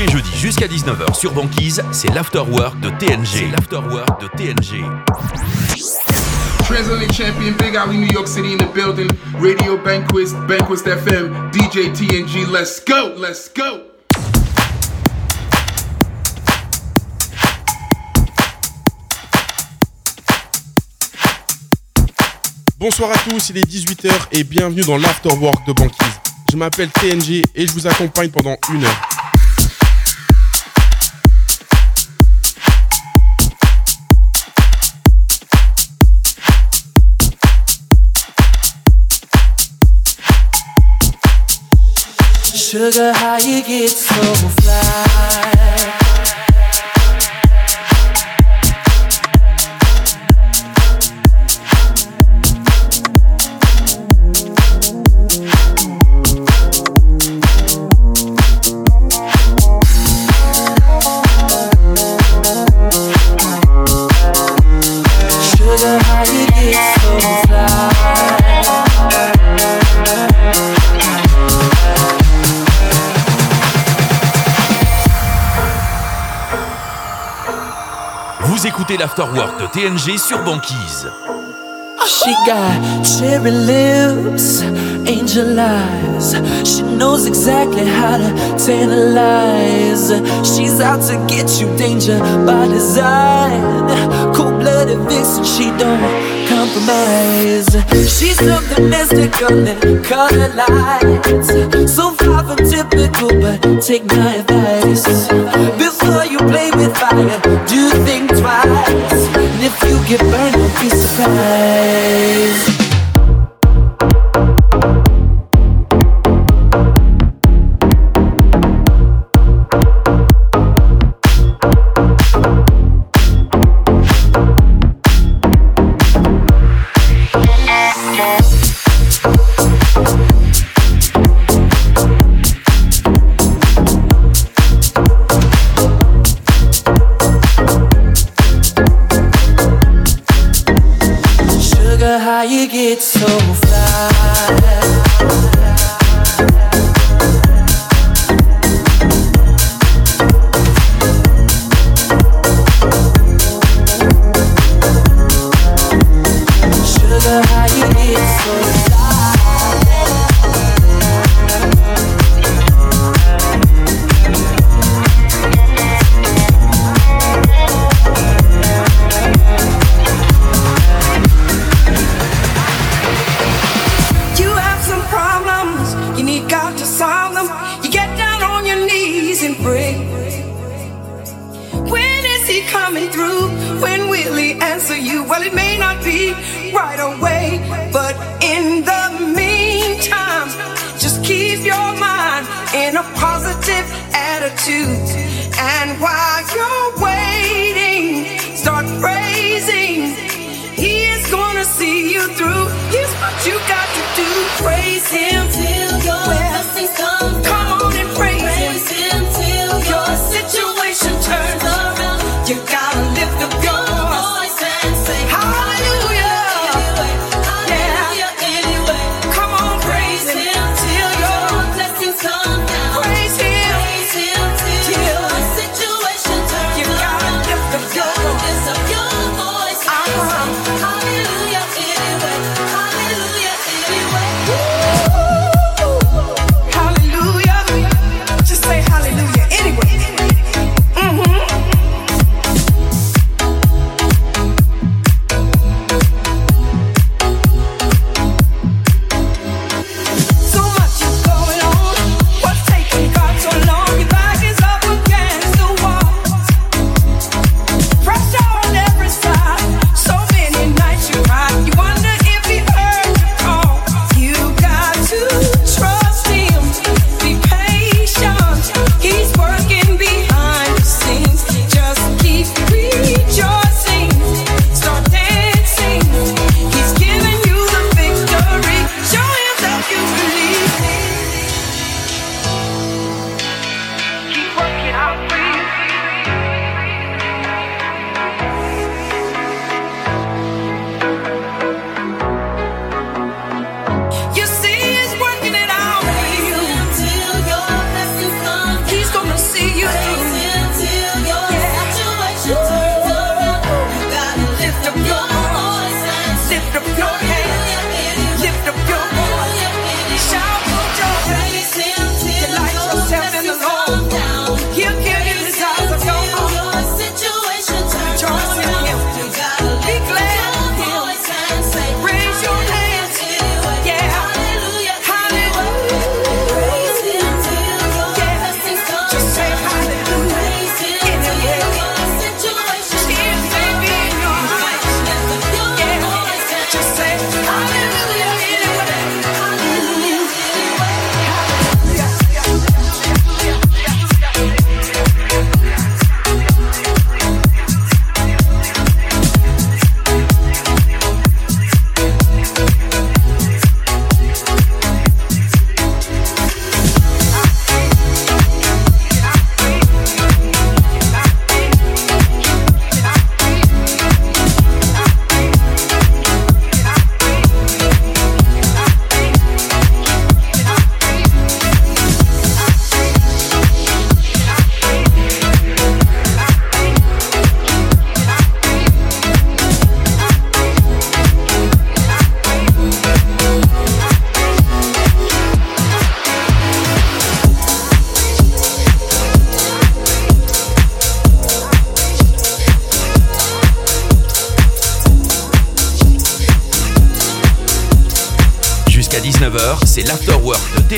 les jeudis jusqu'à 19h sur Banquise, c'est l'afterwork de TNG. L'afterwork de TNG. Transatlantic champion, Big Alley, New York City in the building. Radio Banquist, Banquist FM, DJ TNG. Let's go, let's go. Bonsoir à tous, il est 18h et bienvenue dans l'Afterwork de Banquise. Je m'appelle TNG et je vous accompagne pendant une heure. Sugar, how you get so fly? l'Afterwork de TNG sur Banquise. She got cherry lips, angel eyes. She knows exactly how to tantalize. She's out to get you, danger by design. Cold blooded vixen, she don't compromise. She's something mystical and color lights. So far from typical, but take my advice. Get burned, don't be surprised.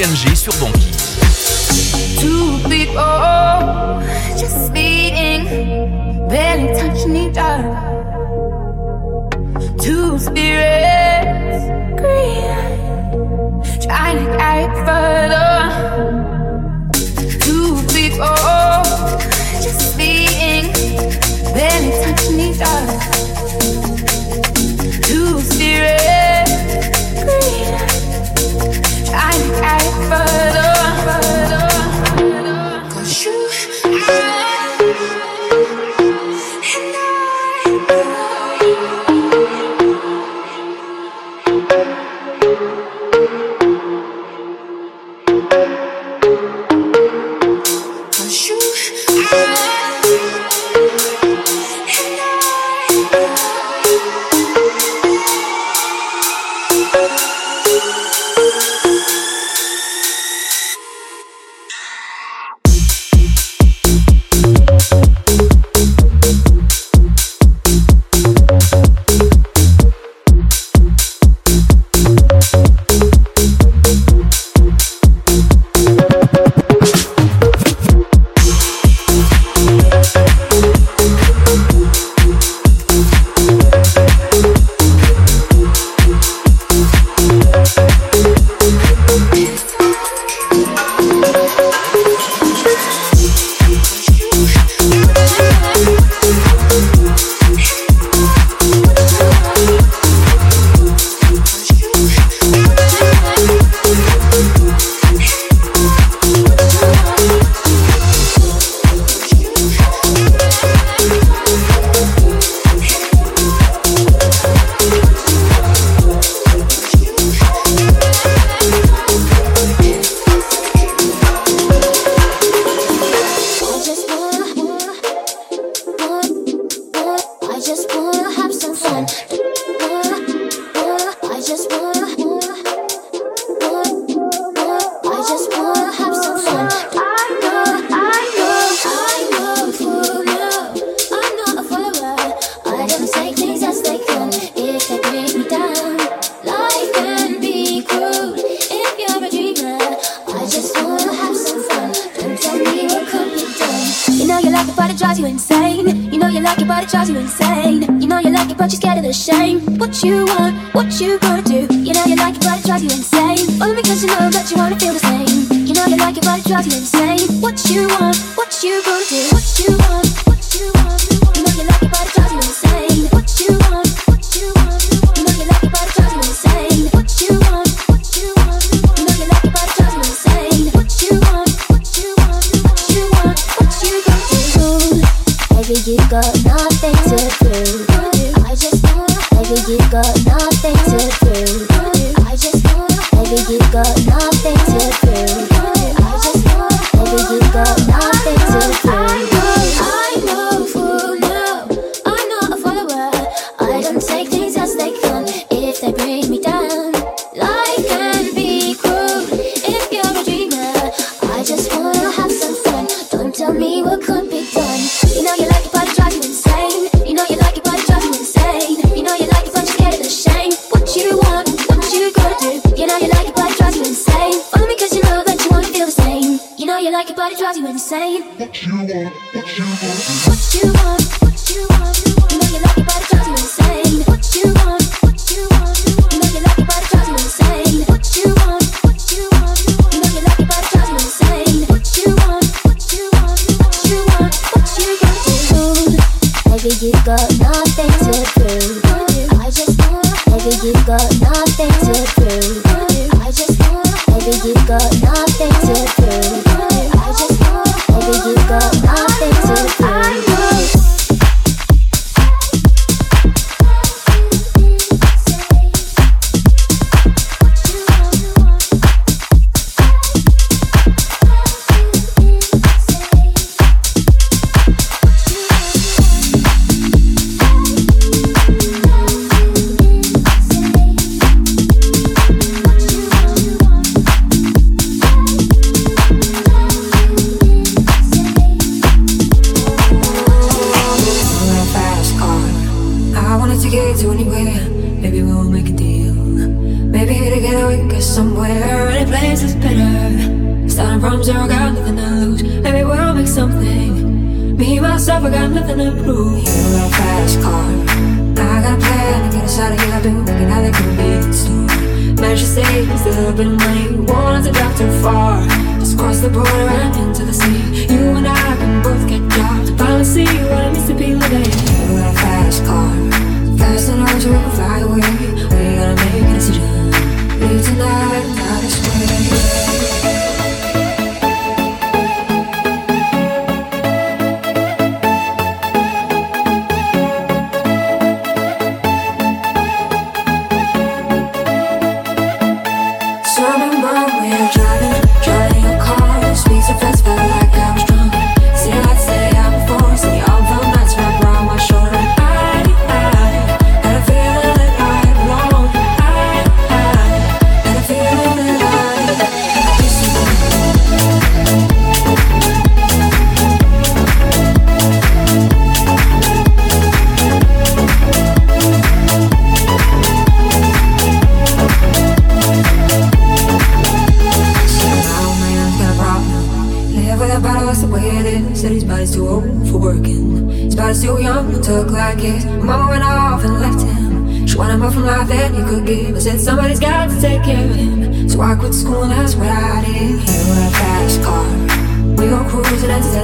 L'afterwork Cause you know that you wanna feel the same? You know you like it but it drives you insane. What you want, what you gonna do?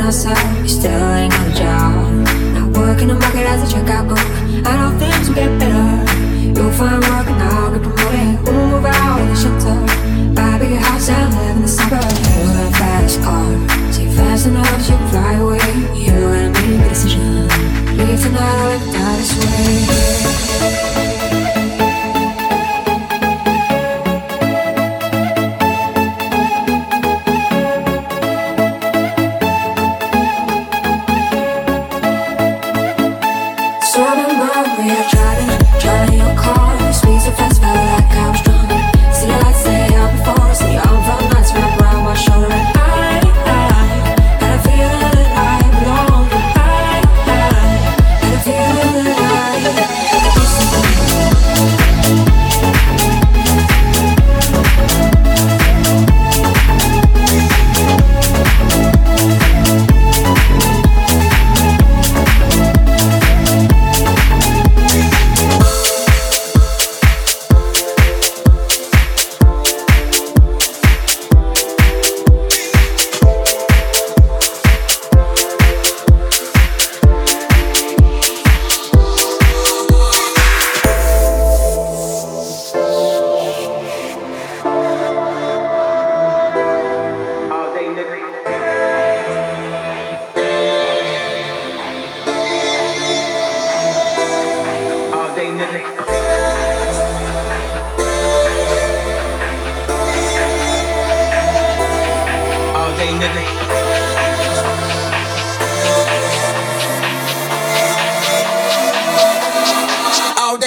hustle, you still ain't on the job. Not working the market as a checkout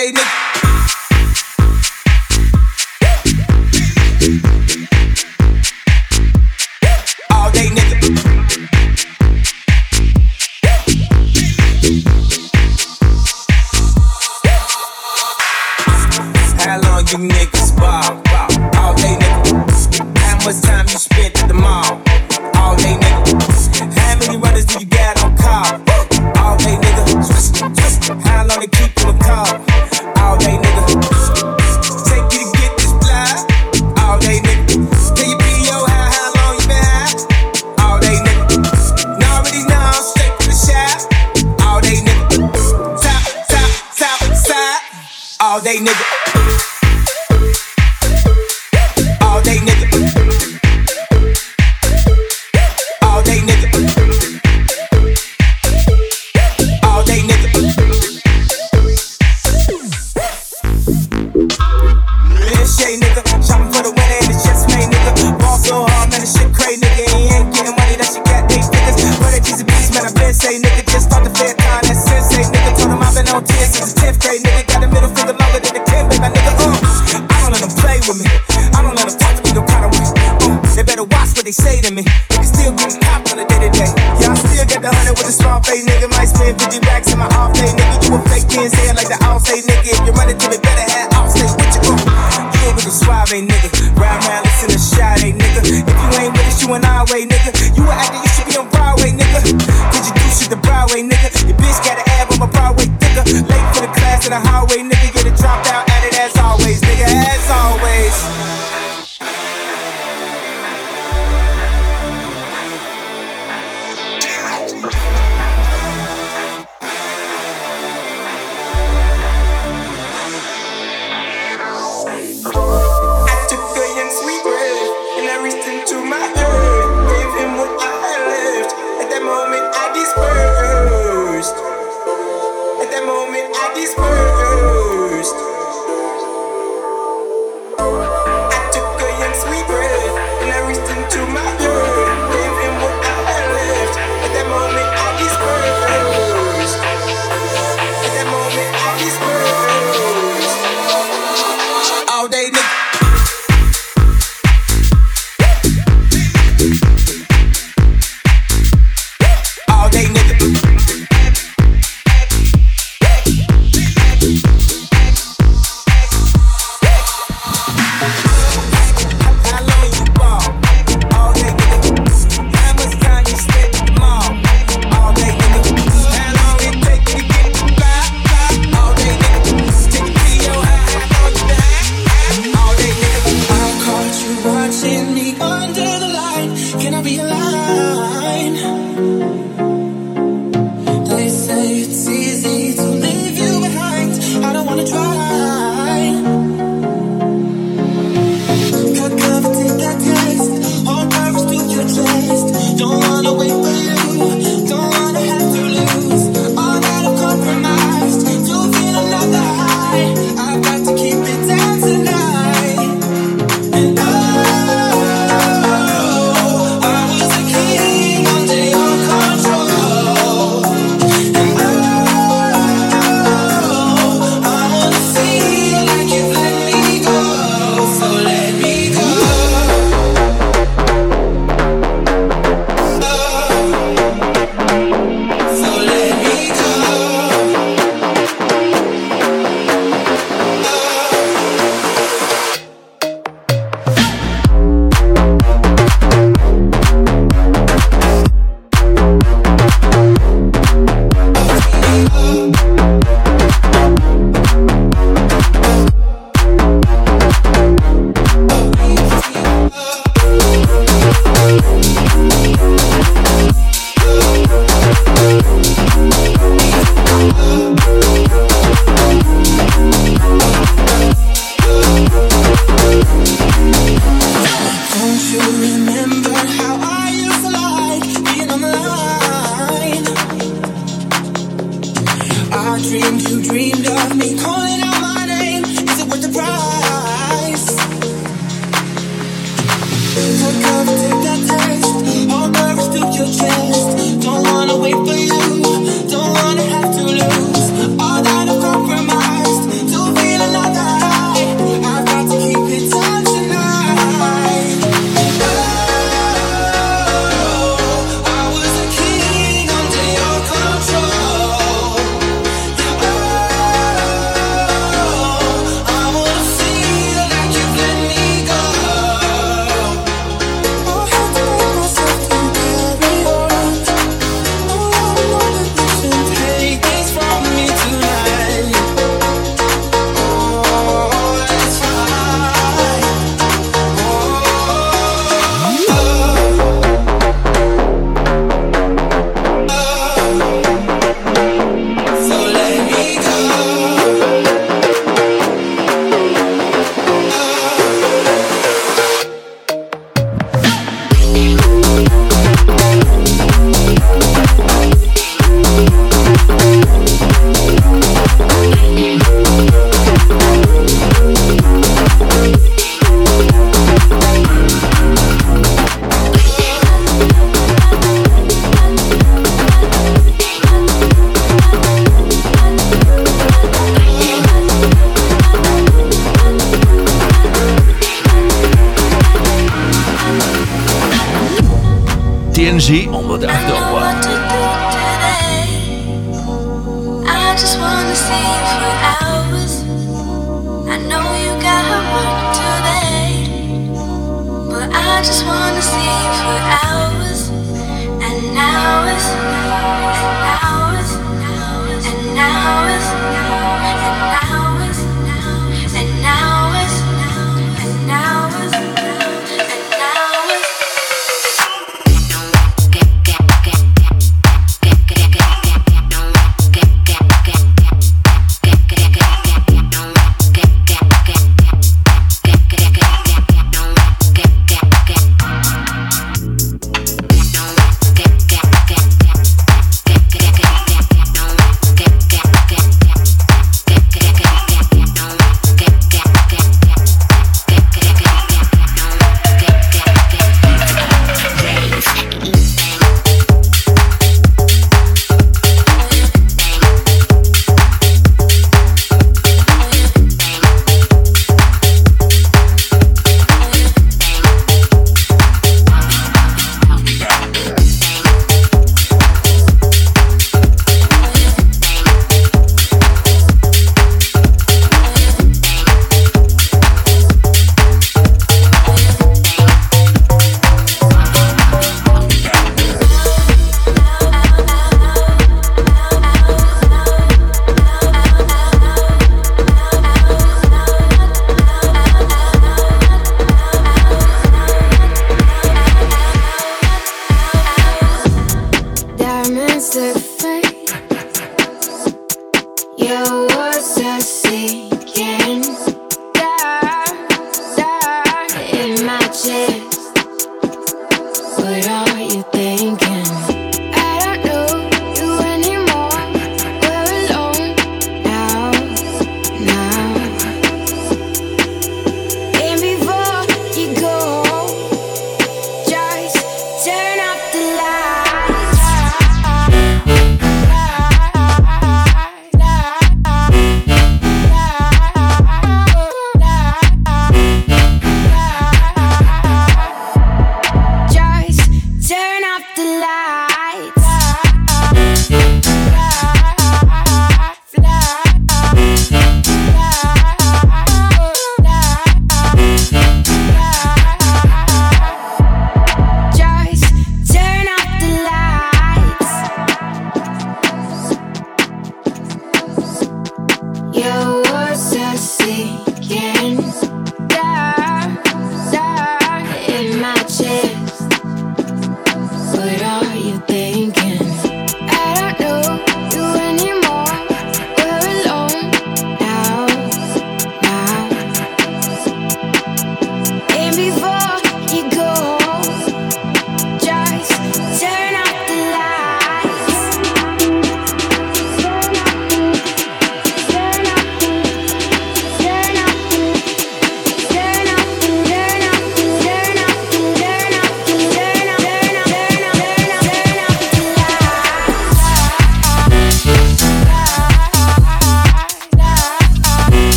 they look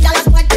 Y'all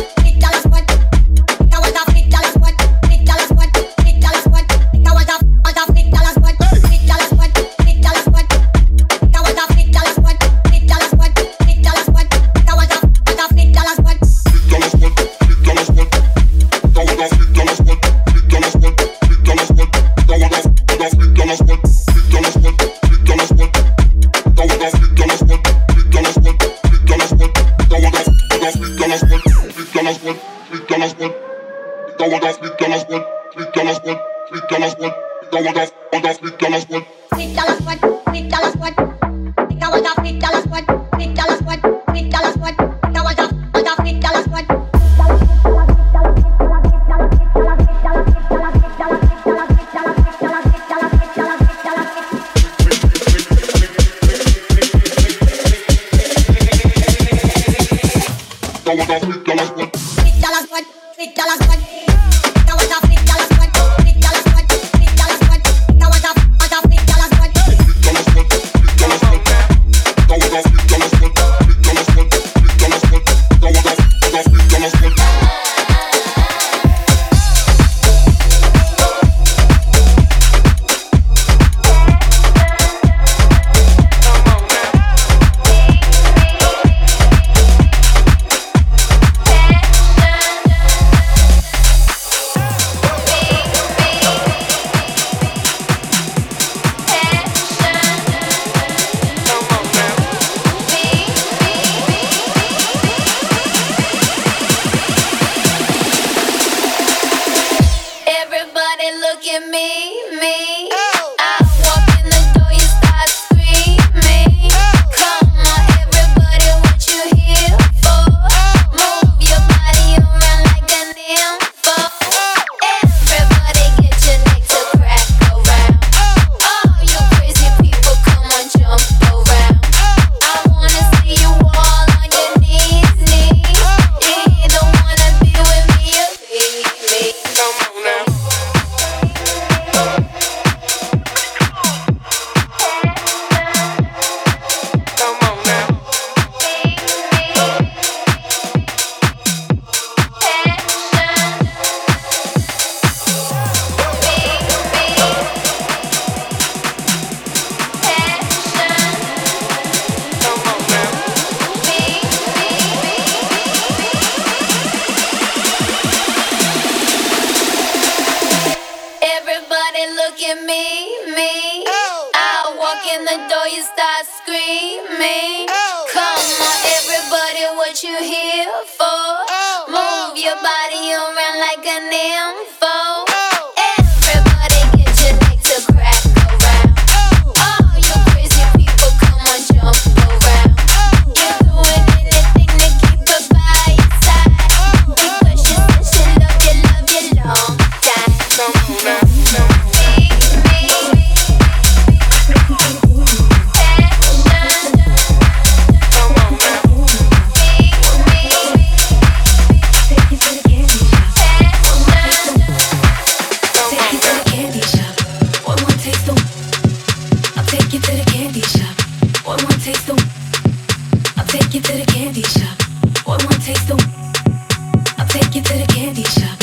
candy shop.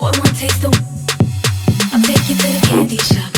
Or one taste, the... I'll take you to the candy shop.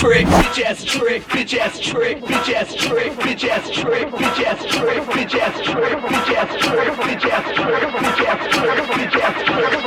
trick, bitch ass trick, bitch ass trick, bitch ass trick, bitch ass trick, bitch ass trick, bitch ass trick, bitch ass trick, bitch ass trick, bitch ass trick, bitch ass trick.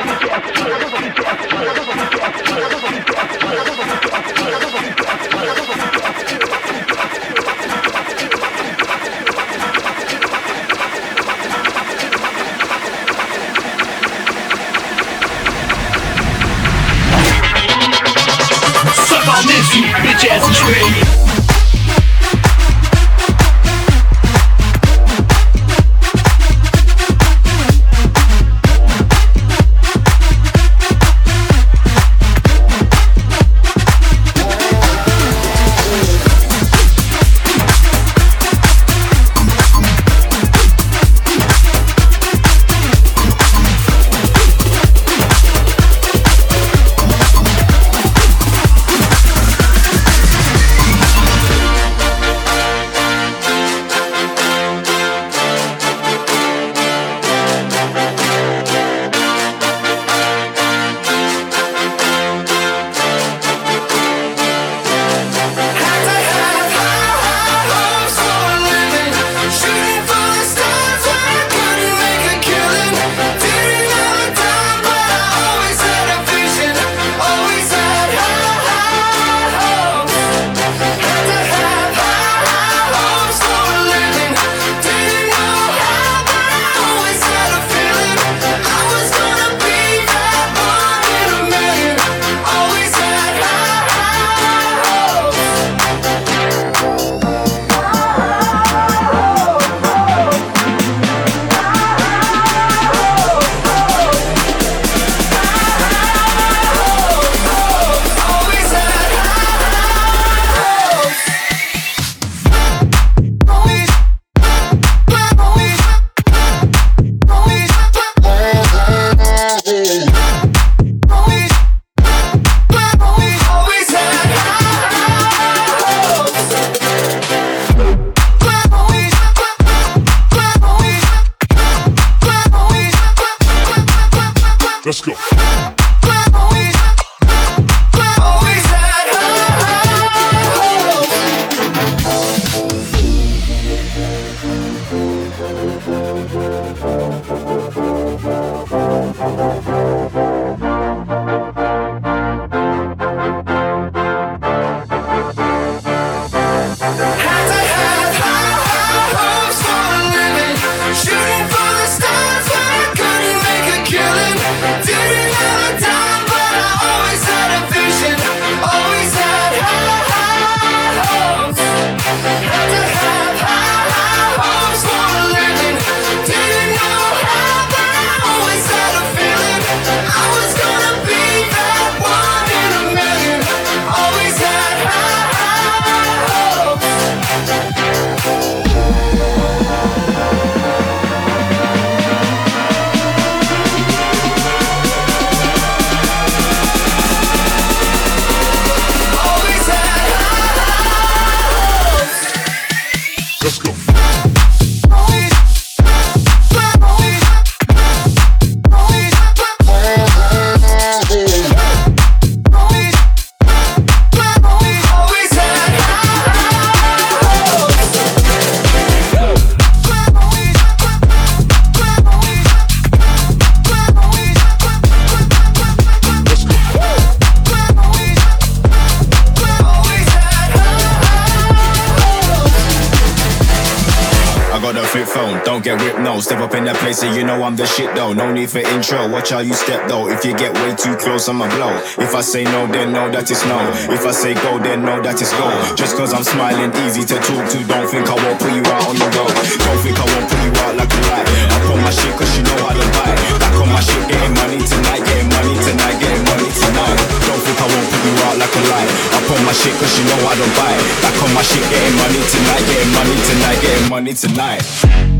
Know I'm the shit though. No need for intro, watch how you step though. If you get way too close, I'ma blow. If I say no, then know that it's no. If I say go, then know that it's go. Just cause I'm smiling, easy to talk to. Don't think I won't put you out on the road. Don't think I won't put you out like a light. I put my shit cause you know I don't buy. Back on my shit, getting money tonight, getting money tonight, getting money tonight. Don't think I won't put you out like a light. I put my shit cause you know I don't buy. Back on my shit, getting money tonight, getting money tonight, getting money tonight.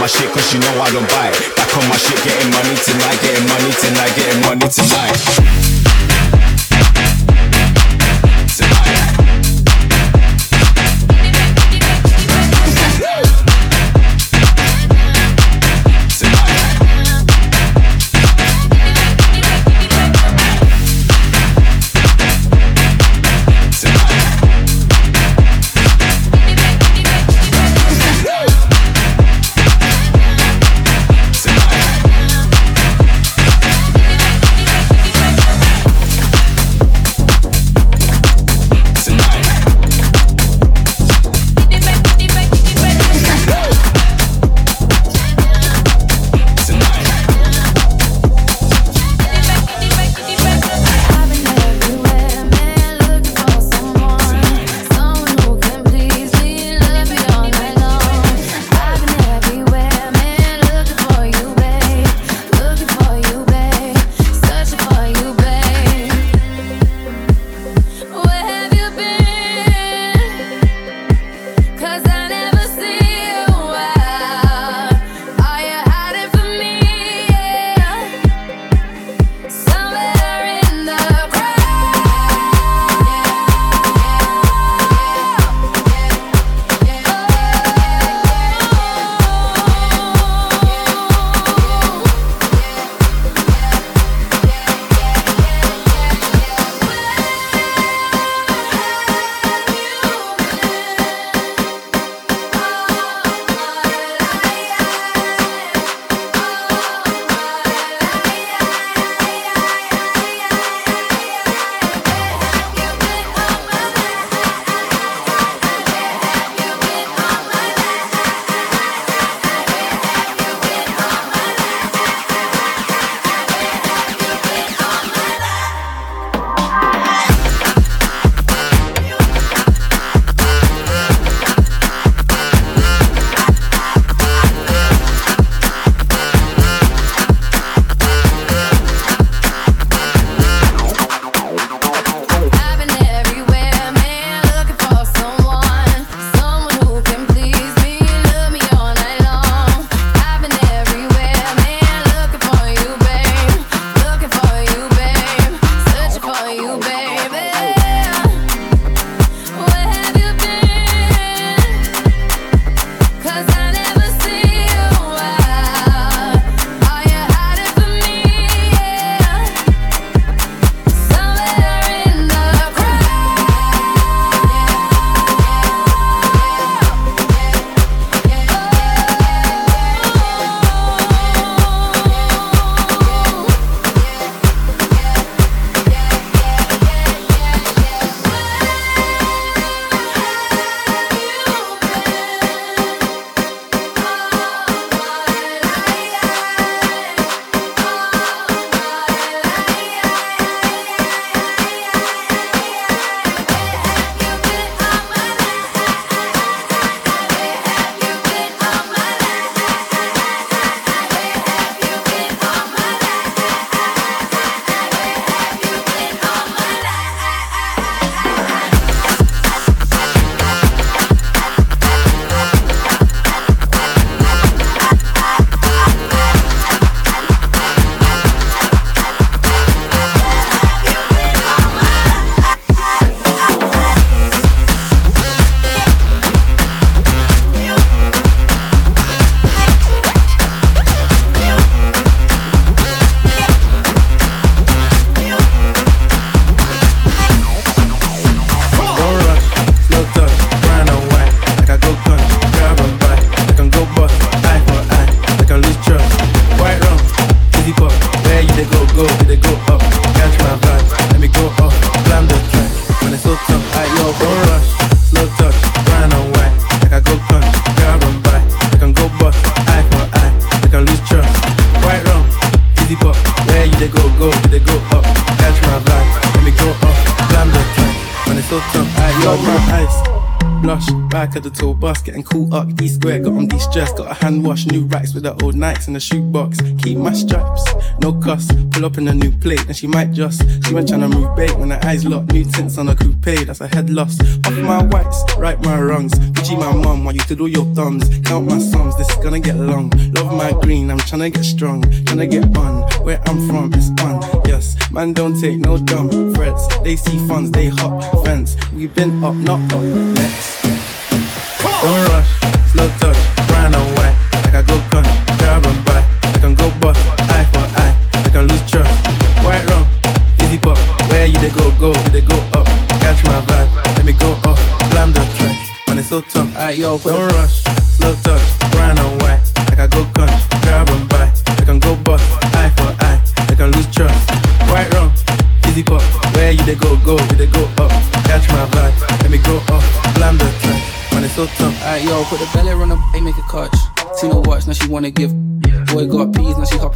My shit cause you know I don't buy. Back on my shit, getting money tonight, getting money tonight, getting money. Tonight. Stress, got a hand wash, new racks with the old Nikes in the shoebox. Keep my stripes, no cuss. Pull up in a new plate, and she might just. She went trying to move bait when her eyes locked. New tints on a coupe, that's a head loss. Off my whites, right my wrongs. Bitchy my mum, while you do your thumbs. Count my sums, this is gonna get long. Love my green, I'm trying to get strong. Trying to get on, where I'm from, it's on. Yes, man, don't take no dumb threats. They see funds, they hop fence. We've been up, not up. Next. Don't rush, slow touch, so tough. Alright, yo, don't rush, slow touch, brown and white. Like I go cut, grab and buy. I can go bust, eye for eye. I can lose trust. White rum, easy pop. Where you they go, go, you they go up. Catch my vibe, let me go up, Blam the track. Man, it's so tough. Alright, yo, put the belly on the bay, make a catch. Seen her watch, now she wanna give. Boy got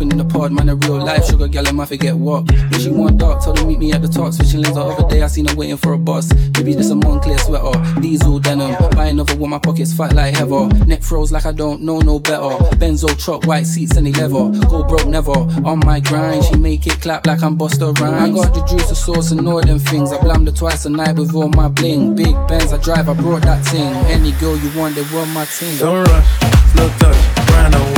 in the pod. Man, a real life sugar gal, I forget what. When she want dark, told her meet me at the top. Switching lanes the other day, I seen her waiting for a bus. Maybe this a Moncler sweater, diesel denim. Buy another one, my pockets fat like heather. Neck froze like I don't know no better. Benzo truck, white seats, any leather. Go broke never. On my grind, she make it clap like I'm Busta Rhymes. I got the juice, the sauce, and all them things. I blammed her twice a night with all my bling. Big Benz, I drive, I brought that thing. Any girl you want, they want my team. Don't rush, slow touch, brown and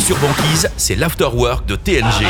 sur Banquise, c'est l'afterwork de TNG.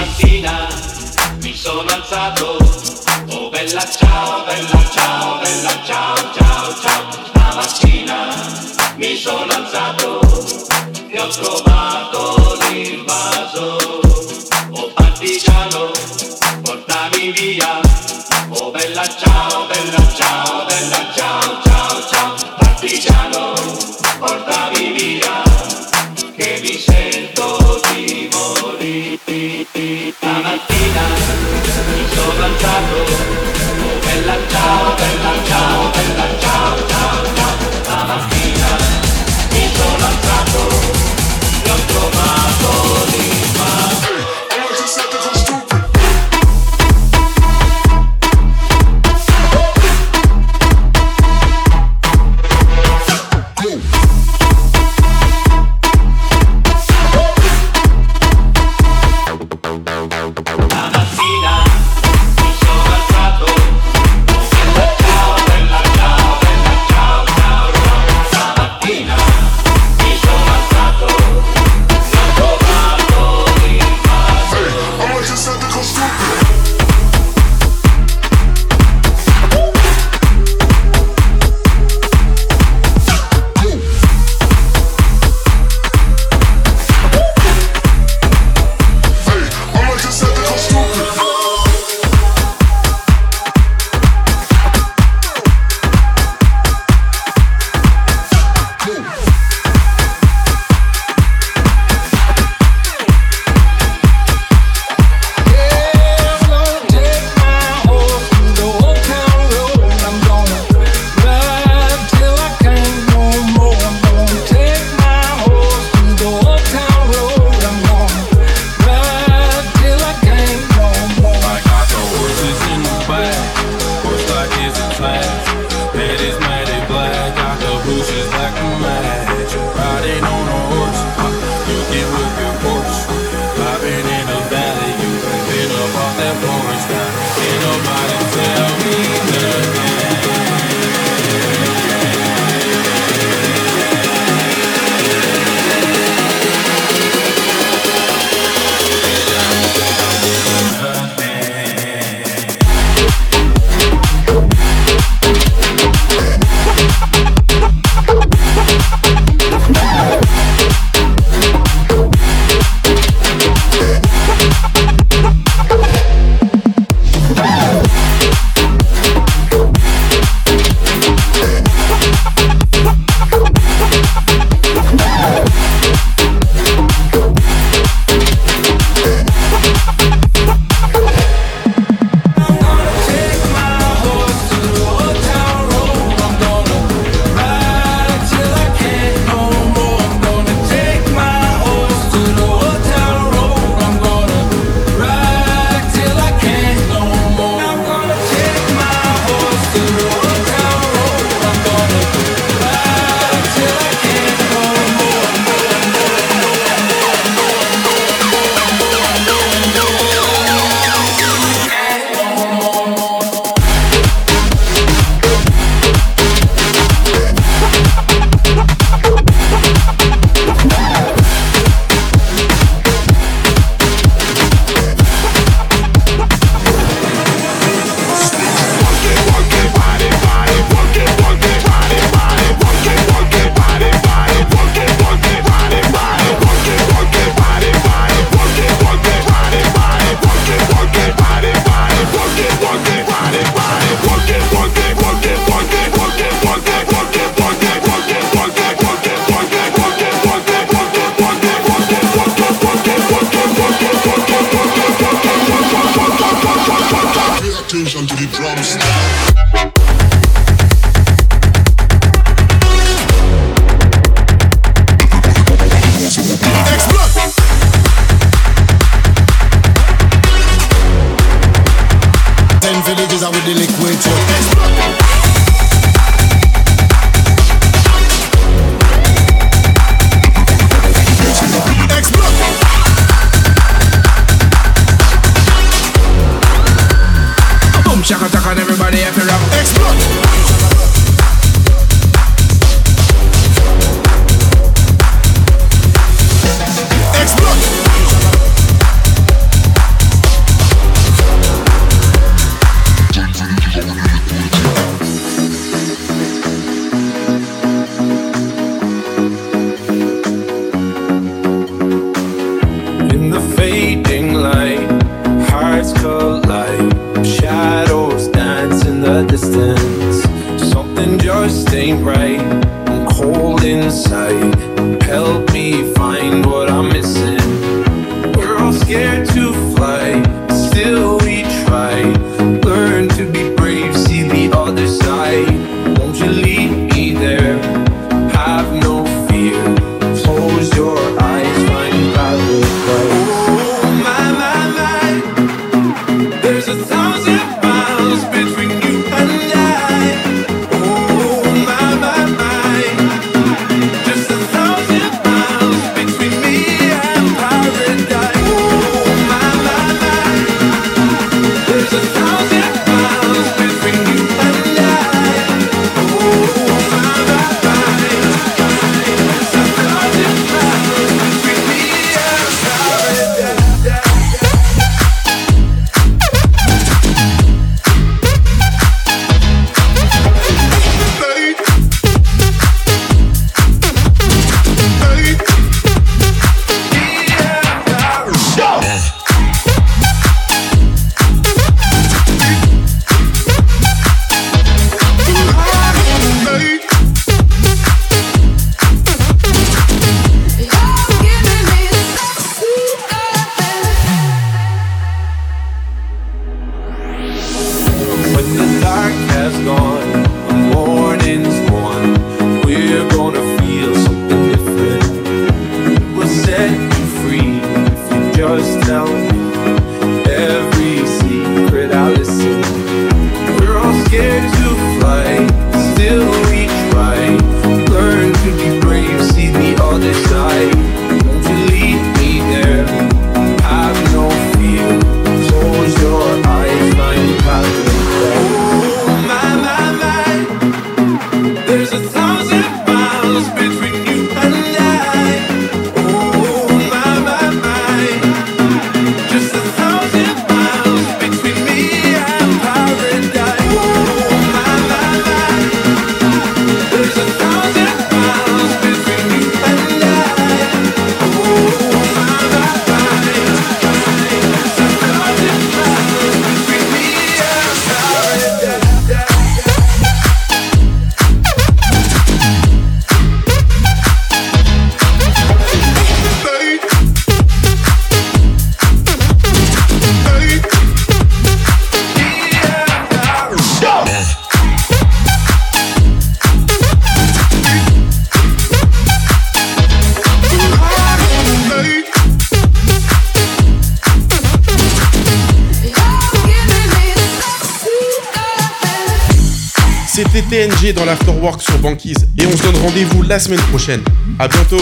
Et on se donne rendez-vous la semaine prochaine. À bientôt